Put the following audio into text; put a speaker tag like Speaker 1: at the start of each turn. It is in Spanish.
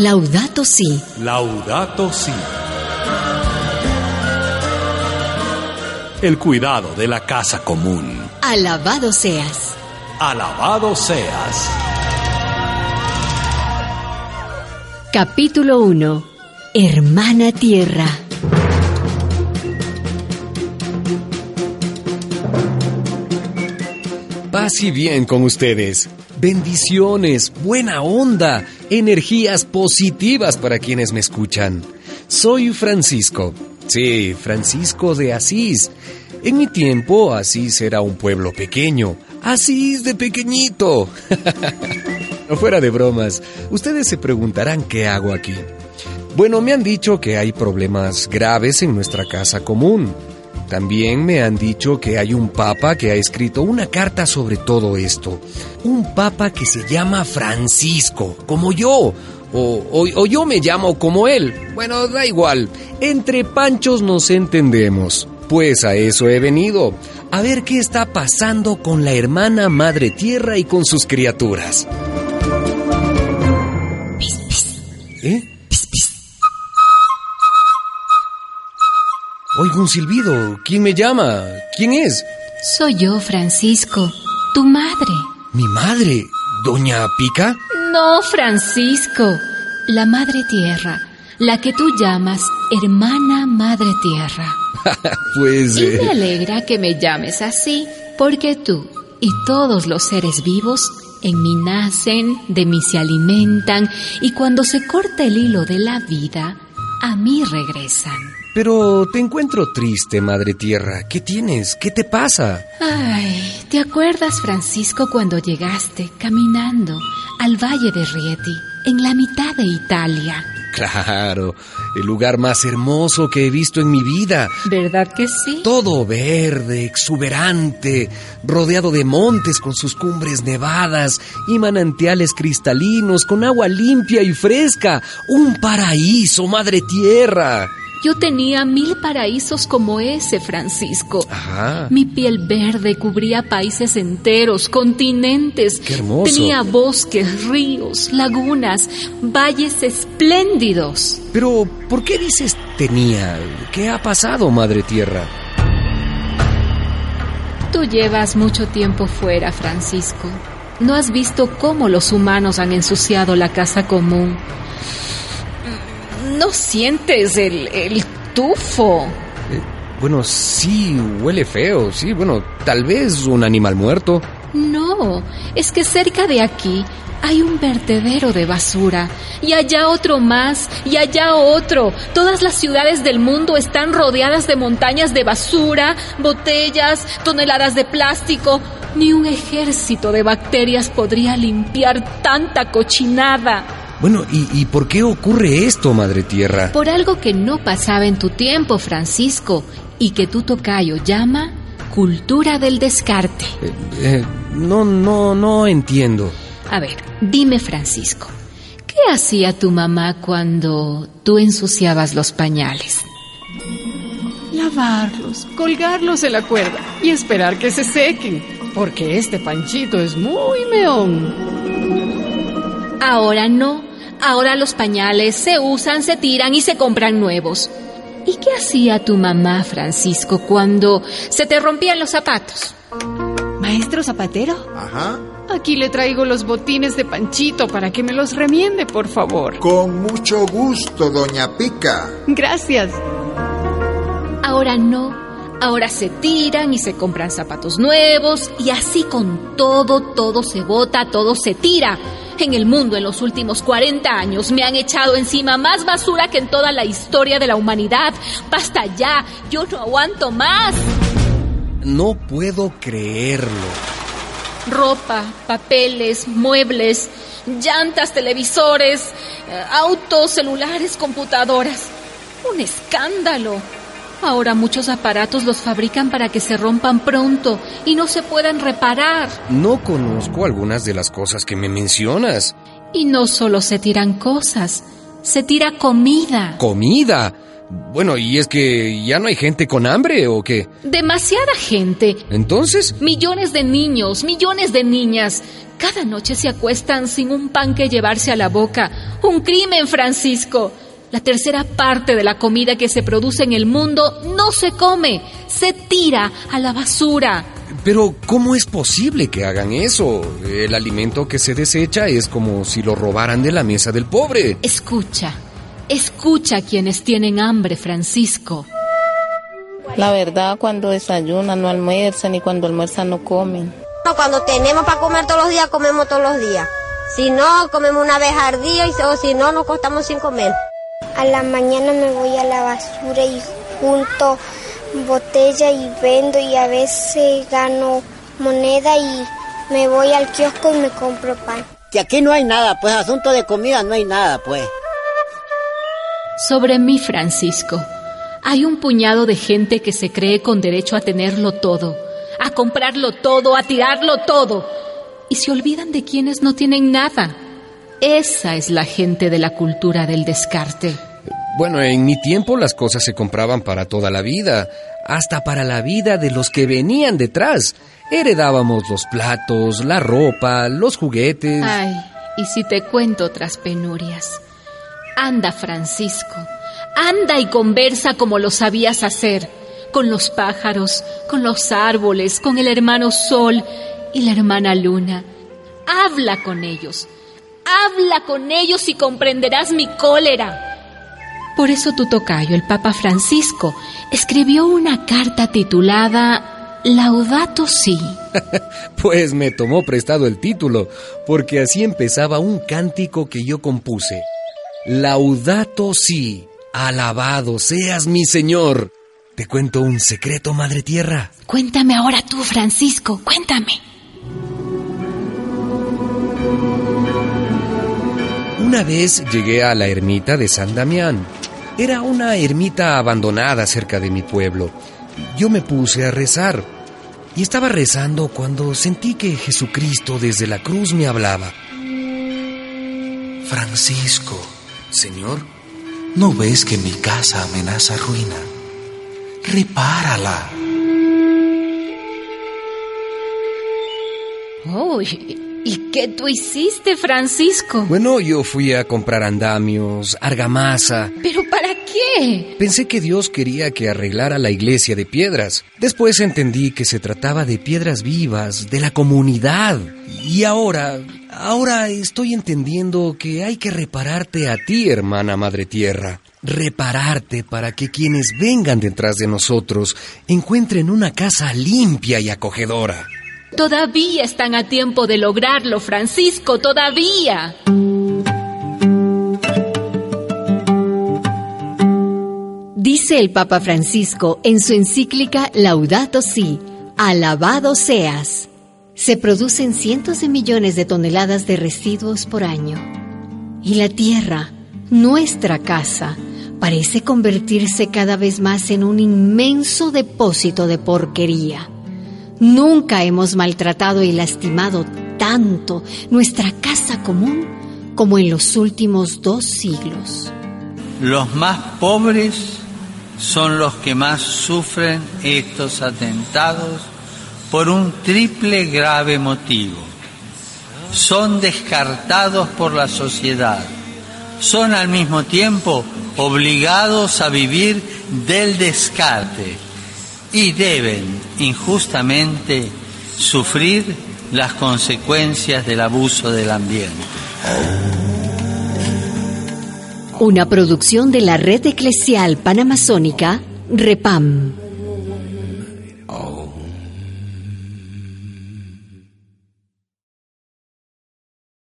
Speaker 1: Laudato Si.
Speaker 2: Laudato Si. El cuidado de la casa común.
Speaker 1: Alabado seas.
Speaker 2: Alabado seas.
Speaker 1: Capítulo 1. Hermana Tierra.
Speaker 3: Paz y bien con ustedes. Bendiciones, buena onda, energías positivas para quienes me escuchan. Soy Francisco. Sí, Francisco de Asís. En mi tiempo, Asís era un pueblo pequeño. Asís de pequeñito. fuera de bromas, ustedes se preguntarán qué hago aquí. Bueno, me han dicho que hay problemas graves en nuestra casa común. También me han dicho que hay un papa que ha escrito una carta sobre todo esto. Un papa que se llama Francisco, como yo. O, o, yo me llamo como él. Bueno, da igual. Entre panchos nos entendemos. Pues a eso he venido. A ver qué está pasando con la hermana Madre Tierra y con sus criaturas. ¿Eh? Oigo un silbido. ¿Quién me llama? ¿Quién es?
Speaker 4: Soy yo, Francisco, tu madre.
Speaker 3: ¿Mi madre? ¿Doña Pica?
Speaker 4: No, Francisco. La Madre Tierra, la que tú llamas hermana Madre Tierra.
Speaker 3: pues...
Speaker 4: Y me alegra que me llames así, porque tú y todos los seres vivos en mí nacen, de mí se alimentan, y cuando se corta el hilo de la vida, a mí regresan.
Speaker 3: Pero te encuentro triste, Madre Tierra. ¿Qué tienes? ¿Qué te pasa?
Speaker 4: Ay, ¿te acuerdas, Francisco, cuando llegaste caminando al Valle de Rieti, en la mitad de Italia?
Speaker 3: Claro, el lugar más hermoso que he visto en mi vida.
Speaker 4: ¿Verdad que sí?
Speaker 3: Todo verde, exuberante, rodeado de montes con sus cumbres nevadas y manantiales cristalinos con agua limpia y fresca. Un paraíso, Madre Tierra.
Speaker 4: Yo tenía mil paraísos como ese, Francisco.
Speaker 3: Ajá.
Speaker 4: Mi piel verde cubría países enteros, continentes.
Speaker 3: Qué hermoso.
Speaker 4: Tenía bosques, ríos, lagunas, valles espléndidos.
Speaker 3: Pero, ¿por qué dices tenía? ¿Qué ha pasado, Madre Tierra?
Speaker 4: Tú llevas mucho tiempo fuera, Francisco. ¿No has visto cómo los humanos han ensuciado la casa común? ¿No sientes el, el tufo?
Speaker 3: Eh, bueno, sí, huele feo, sí, bueno, tal vez un animal muerto.
Speaker 4: No, es que cerca de aquí hay un vertedero de basura y allá otro más y allá otro. Todas las ciudades del mundo están rodeadas de montañas de basura, botellas, toneladas de plástico. Ni un ejército de bacterias podría limpiar tanta cochinada.
Speaker 3: Bueno, ¿y, ¿y, por qué ocurre esto, Madre Tierra?
Speaker 4: Por algo que no pasaba en tu tiempo, Francisco, y que tu tocayo llama cultura del descarte.
Speaker 3: Eh, eh, no, no, no entiendo.
Speaker 4: A ver, dime, Francisco, ¿qué hacía tu mamá cuando tú ensuciabas los pañales?
Speaker 5: Lavarlos, colgarlos en la cuerda y esperar que se sequen, porque este panchito es muy meón.
Speaker 4: Ahora no, ahora los pañales se usan, se tiran y se compran nuevos. ¿Y qué hacía tu mamá, Francisco, cuando se te rompían los zapatos?
Speaker 5: ¿Maestro zapatero?
Speaker 6: Ajá.
Speaker 5: Aquí le traigo los botines de Panchito para que me los remiende, por favor.
Speaker 6: Con mucho gusto, doña Pica.
Speaker 5: Gracias.
Speaker 4: Ahora no, ahora se tiran y se compran zapatos nuevos y así con todo, todo se bota, todo se tira. En el mundo en los últimos 40 años me han echado encima más basura que en toda la historia de la humanidad. Basta ya, yo no aguanto más.
Speaker 3: No puedo creerlo.
Speaker 4: Ropa, papeles, muebles, llantas, televisores, autos, celulares, computadoras. Un escándalo. Ahora muchos aparatos los fabrican para que se rompan pronto y no se puedan reparar.
Speaker 3: No conozco algunas de las cosas que me mencionas.
Speaker 4: Y no solo se tiran cosas, se tira comida.
Speaker 3: ¿Comida? Bueno, ¿y es que ya no hay gente con hambre o qué?
Speaker 4: Demasiada gente.
Speaker 3: Entonces,
Speaker 4: Millones de niños, millones de niñas. Cada noche se acuestan sin un pan que llevarse a la boca. Un crimen, Francisco. La tercera parte de la comida que se produce en el mundo no se come, se tira a la basura.
Speaker 3: pero ¿cómo es posible que hagan eso? El alimento que se desecha es como si lo robaran de la mesa del pobre.
Speaker 4: Escucha, escucha a quienes tienen hambre, Francisco.
Speaker 7: La verdad, cuando desayunan no almuerzan y cuando almuerzan no comen.
Speaker 8: No, Cuando tenemos para comer todos los días, comemos todos los días. Si no, comemos una vez al día y, o si no, nos costamos sin comer.
Speaker 9: A la mañana me voy a la basura y junto botella y vendo y a veces gano moneda y me voy al kiosco y me compro pan.
Speaker 10: Que aquí no hay nada, pues asunto de comida no hay nada, pues.
Speaker 4: Sobre mí, Francisco, hay un puñado de gente que se cree con derecho a tenerlo todo, a comprarlo todo, a tirarlo todo, y se olvidan de quienes no tienen nada. Esa es la gente de la cultura del descarte.
Speaker 3: Bueno, en mi tiempo las cosas se compraban para toda la vida, hasta para la vida de los que venían detrás. Heredábamos los platos, la ropa, los juguetes.
Speaker 4: Ay, y si te cuento otras penurias. Anda, Francisco, anda y conversa como lo sabías hacer, con los pájaros, con los árboles, con el hermano Sol y la hermana Luna. Habla con ellos, habla con ellos y comprenderás mi cólera. Por eso tu tocayo, el Papa Francisco, escribió una carta titulada Laudato Si.
Speaker 3: Pues me tomó prestado el título, porque así empezaba un cántico que yo compuse. Laudato si, alabado seas mi Señor. Te cuento un secreto, Madre Tierra.
Speaker 4: Cuéntame ahora tú, Francisco, cuéntame.
Speaker 3: Una vez llegué a la ermita de San Damián. Era una ermita abandonada cerca de mi pueblo. Yo me puse a rezar. Y estaba rezando cuando sentí que Jesucristo desde la cruz me hablaba.
Speaker 11: Francisco,
Speaker 3: Señor,
Speaker 11: ¿no ves que mi casa amenaza ruina? Repárala.
Speaker 4: Uy, ¿y qué tú hiciste, Francisco?
Speaker 3: bueno, yo fui a comprar andamios, argamasa.
Speaker 4: ¿Pero para qué?
Speaker 3: Pensé que Dios quería que arreglara la iglesia de piedras. Después entendí que se trataba de piedras vivas, de la comunidad. Y ahora, ahora estoy entendiendo que hay que repararte a ti, hermana Madre Tierra. Repararte para que quienes vengan detrás de nosotros encuentren una casa limpia y acogedora.
Speaker 4: Todavía están a tiempo de lograrlo, Francisco, todavía.
Speaker 1: Dice el Papa Francisco en su encíclica Laudato Si, alabado seas. Se producen cientos de millones de toneladas de residuos por año. Y la tierra, nuestra casa, parece convertirse cada vez más en un inmenso depósito de porquería. Nunca hemos maltratado y lastimado tanto nuestra casa común como en los últimos dos siglos.
Speaker 12: Los más pobres son los que más sufren estos atentados por un triple grave motivo. Son descartados por la sociedad. Son al mismo tiempo obligados a vivir del descarte y deben injustamente sufrir las consecuencias del abuso del ambiente.
Speaker 1: Una producción de la Red Eclesial Panamazónica, REPAM.